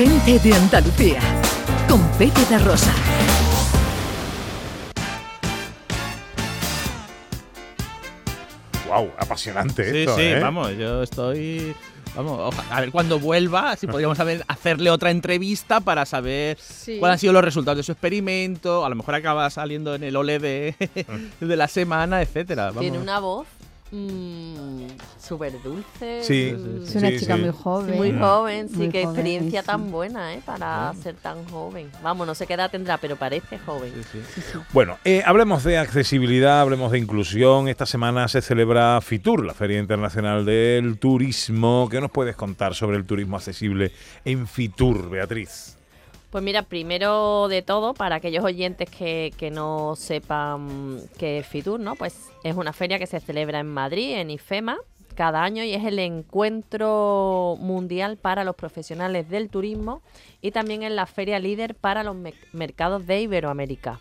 gente de Andalucía, con Pepe de Rosa. Wow, apasionante Sí, esto, sí, ¿eh? vamos, yo estoy... Vamos, a ver cuando vuelva, si podríamos hacerle otra entrevista para saber Sí. cuáles han sido los resultados de su experimento. A lo mejor acaba saliendo en el OLE de, de la semana, etcétera. Vamos. Tiene una voz súper dulce. Sí, mm, Es una Sí, chica sí. muy joven. muy joven, sí, Muy qué joven, experiencia sí. tan buena, ¿eh? Para ser tan joven. Vamos, no sé qué edad tendrá, pero parece joven. Sí, sí. Bueno, eh, hablemos de accesibilidad, hablemos de inclusión. Esta semana se celebra FITUR, la Feria Internacional del Turismo. ¿Qué nos puedes contar sobre el turismo accesible en FITUR, Beatriz? Pues mira, primero de todo, para aquellos oyentes que, no sepan qué es FITUR, ¿no? Pues es una feria que se celebra en Madrid, en IFEMA, cada año y es el encuentro mundial para los profesionales del turismo y también es la feria líder para los me- mercados de Iberoamérica.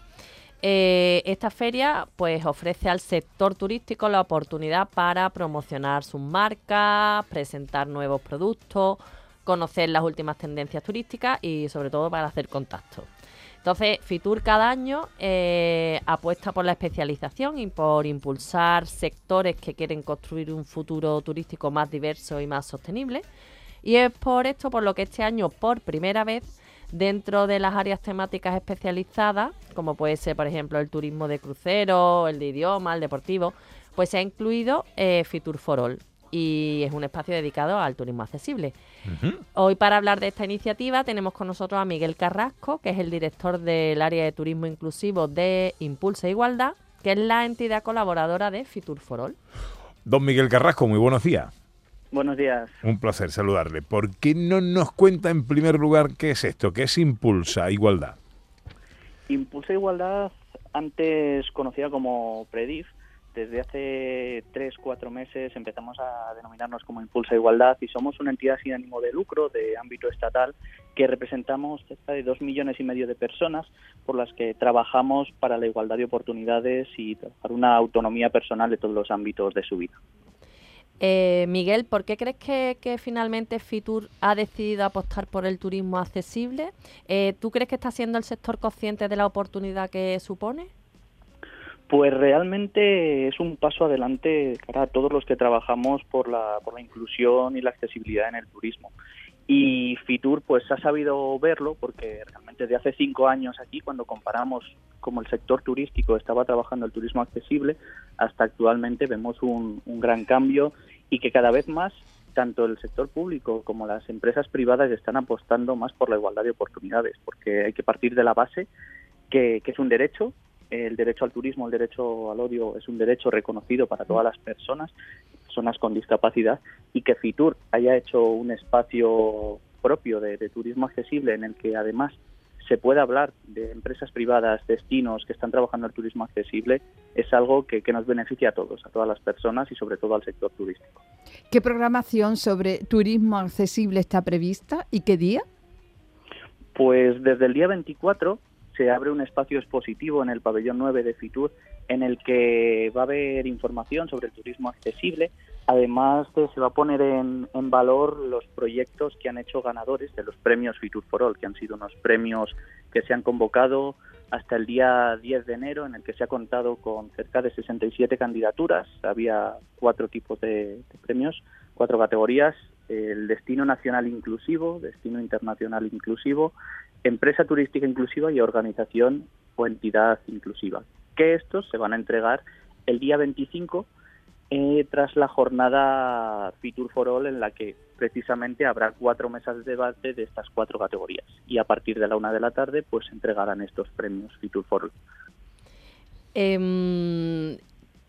Eh, esta feria pues ofrece al sector turístico la oportunidad para promocionar sus marcas, presentar nuevos productos, conocer las últimas tendencias turísticas y sobre todo para hacer contacto. Entonces, Fitur cada año eh, apuesta por la especialización y por impulsar sectores que quieren construir un futuro turístico más diverso y más sostenible. Y es por esto por lo que este año, por primera vez, dentro de las áreas temáticas especializadas, como puede ser, por ejemplo, el turismo de crucero, el de idioma, el deportivo, pues se ha incluido eh, Fitur for All y es un espacio dedicado al turismo accesible. Hoy para hablar de esta iniciativa tenemos con nosotros a Miguel Carrasco, que es el director del área de turismo inclusivo de Impulsa Igualdad, que es la entidad colaboradora de Fitur for All. Don Miguel Carrasco, muy buenos días. Buenos días. Un placer saludarle. ¿Por qué no nos cuenta en primer lugar qué es esto? ¿Qué es Impulsa Igualdad? Impulsa Igualdad, antes conocida como Predif, desde hace tres, cuatro meses empezamos a denominarnos como Impulsa Igualdad y somos una entidad sin ánimo de lucro de ámbito estatal que representamos cerca de dos millones y medio de personas por las que trabajamos para la igualdad de oportunidades y para una autonomía personal de todos los ámbitos de su vida. Eh, Miguel, ¿por qué crees que, finalmente Fitur ha decidido apostar por el turismo accesible? Eh, ¿Tú crees que está siendo el sector consciente de la oportunidad que supone? Pues realmente es un paso adelante cara a todos los que trabajamos por la, inclusión y la accesibilidad en el turismo. Y Fitur pues ha sabido verlo porque realmente desde hace cinco años aquí, cuando comparamos cómo el sector turístico estaba trabajando el turismo accesible, hasta actualmente vemos un, gran cambio y que cada vez más tanto el sector público como las empresas privadas están apostando más por la igualdad de oportunidades, porque hay que partir de la base que es un derecho el derecho al turismo, el derecho al odio es un derecho reconocido para todas las personas, personas con discapacidad, y que Fitur haya hecho un espacio propio de, de turismo accesible en el que además se pueda hablar de empresas privadas, destinos que están trabajando el turismo accesible, es algo que, que nos beneficia a todos, a todas las personas y sobre todo al sector turístico. ¿Qué programación sobre turismo accesible está prevista y qué día? Pues desde el día 24 se abre un espacio expositivo en el pabellón 9 de Fitur en el que va a haber información sobre el turismo accesible. Además, de- se va a poner en, valor los proyectos que han hecho ganadores de los premios Fitur for All, que han sido unos premios que se han convocado hasta el día 10 de enero, en el que se ha contado con cerca de 67 candidaturas. Había cuatro tipos de premios, cuatro categorías. El destino nacional inclusivo, destino internacional inclusivo, empresa turística inclusiva y organización o entidad inclusiva. Que estos se van a entregar el día 25 eh, tras la jornada Fitur for All en la que precisamente habrá cuatro mesas de debate de estas cuatro categorías y a partir de la una de la tarde pues se entregarán estos premios Fitur for All. Em,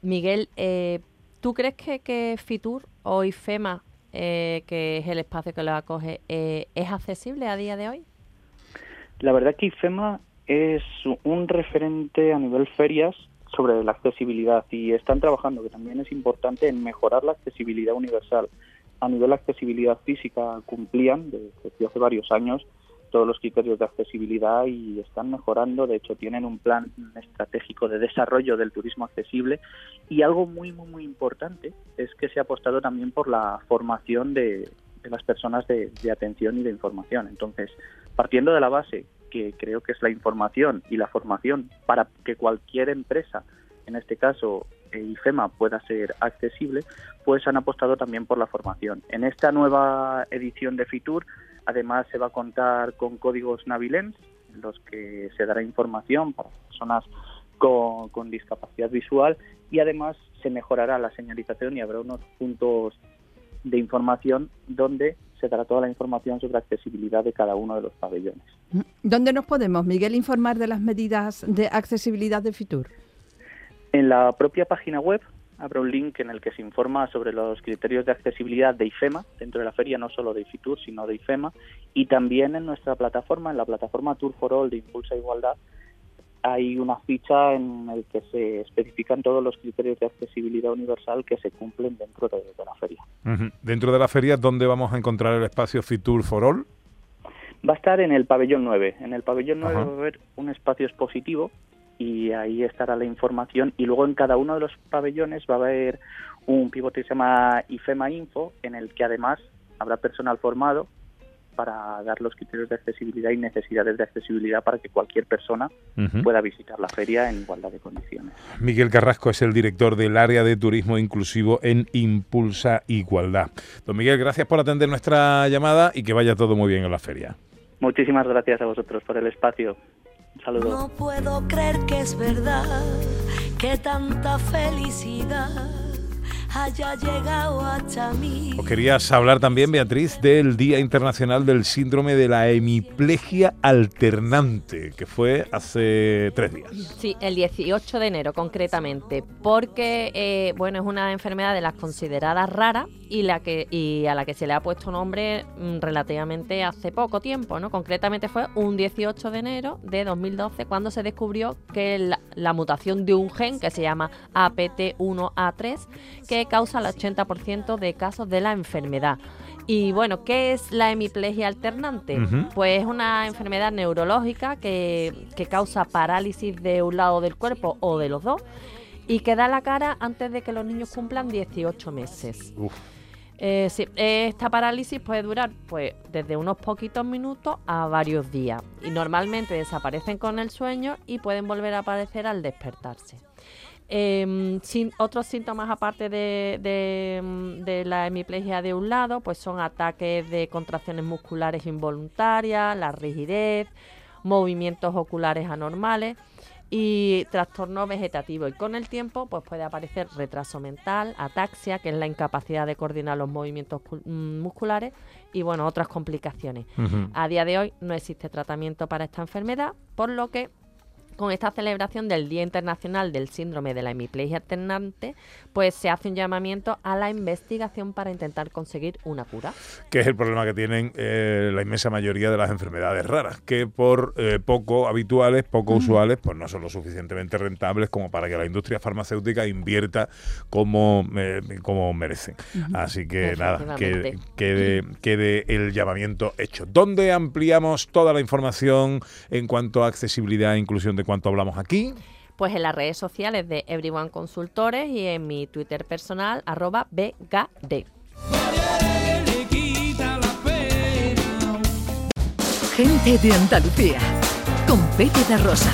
Miguel, eh, ¿tú crees que, que Fitur o IFEMA, eh, que es el espacio que lo acoge, eh, es accesible a día de hoy? La verdad que IFEMA es un referente a nivel ferias sobre la accesibilidad y están trabajando, que también es importante, en mejorar la accesibilidad universal. A nivel de accesibilidad física cumplían desde hace varios años todos los criterios de accesibilidad y están mejorando. De hecho, tienen un plan estratégico de desarrollo del turismo accesible y algo muy, muy, muy importante es que se ha apostado también por la formación de, las personas de, de atención y de información. Entonces, partiendo de la base que creo que es la información y la formación para que cualquier empresa, en este caso eh, IFEMA, pueda ser accesible, pues han apostado también por la formación. En esta nueva edición de FITUR, además se va a contar con códigos Navilens, en los que se dará información para personas con, con discapacidad visual y además se mejorará la señalización y habrá unos puntos de información donde se dará toda la información sobre accesibilidad de cada uno de los pabellones. ¿Dónde nos podemos, Miguel, informar de las medidas de accesibilidad de Fitur? En la propia página web habrá un link en el que se informa sobre los criterios de accesibilidad de IFEMA, dentro de la feria no solo de IFITUR, sino de IFEMA, y también en nuestra plataforma, en la plataforma Tour for All de Impulsa Igualdad, hay una ficha en la que se especifican todos los criterios de accesibilidad universal que se cumplen dentro de, de la feria. Uh -huh. Dentro de la feria, ¿dónde vamos a encontrar el espacio Fitur for All? Va a estar en el pabellón 9. En el pabellón 9 Ajá. va a haber un espacio expositivo y ahí estará la información y luego en cada uno de los pabellones va a haber un pivote que se llama IFEMA Info en el que además habrá personal formado para dar los criterios de accesibilidad y necesidades de accesibilidad para que cualquier persona uh -huh. pueda visitar la feria en igualdad de condiciones. Miguel Carrasco es el director del área de turismo inclusivo en Impulsa Igualdad. Don Miguel, gracias por atender nuestra llamada y que vaya todo muy bien en la feria. Muchísimas gracias a vosotros por el espacio. Un saludo. No puedo creer que es verdad que tanta felicidad haya llegado hasta mí. Os querías hablar también, Beatriz, del Día Internacional del Síndrome de la Hemiplegia Alternante, que fue hace tres días. Sí, el 18 de enero concretamente, porque eh, bueno, es una enfermedad de las consideradas raras y, la que, y a la que se le ha puesto nombre mmm, relativamente hace poco tiempo, ¿no? Concretamente fue un 18 de enero de 2012 cuando se descubrió que la, la mutación de un gen que se llama APT1A3, que causa el 80% de casos de la enfermedad. Y bueno, ¿qué es la hemiplegia alternante? Uh -huh. Pues es una enfermedad neurológica que, que, causa parálisis de un lado del cuerpo o de los dos y que da la cara antes de que los niños cumplan 18 meses. Uf. Eh, sí, esta parálisis puede durar pues desde unos poquitos minutos a varios días y normalmente desaparecen con el sueño y pueden volver a aparecer al despertarse. Eh, sin, otros síntomas aparte de, de, de, la hemiplegia de un lado, pues son ataques de contracciones musculares involuntarias, la rigidez, movimientos oculares anormales y trastorno vegetativo. Y con el tiempo, pues puede aparecer retraso mental, ataxia, que es la incapacidad de coordinar los movimientos mm, musculares, y bueno, otras complicaciones. Uh -huh. A día de hoy no existe tratamiento para esta enfermedad, por lo que con esta celebración del Día Internacional del Síndrome de la Hemiplegia Alternante, pues se hace un llamamiento a la investigación para intentar conseguir una cura. Que es el problema que tienen eh, la inmensa mayoría de las enfermedades raras, que por eh, poco habituales, poco uh -huh. usuales, pues no son lo suficientemente rentables como para que la industria farmacéutica invierta como, eh, como merecen. Uh -huh. Así que nada, que, quede, quede el llamamiento hecho. ¿Dónde ampliamos toda la información en cuanto a accesibilidad e inclusión de cuánto hablamos aquí? Pues en las redes sociales de Everyone Consultores y en mi Twitter personal, arroba BGD. Gente de Andalucía, con Pepe de Rosa.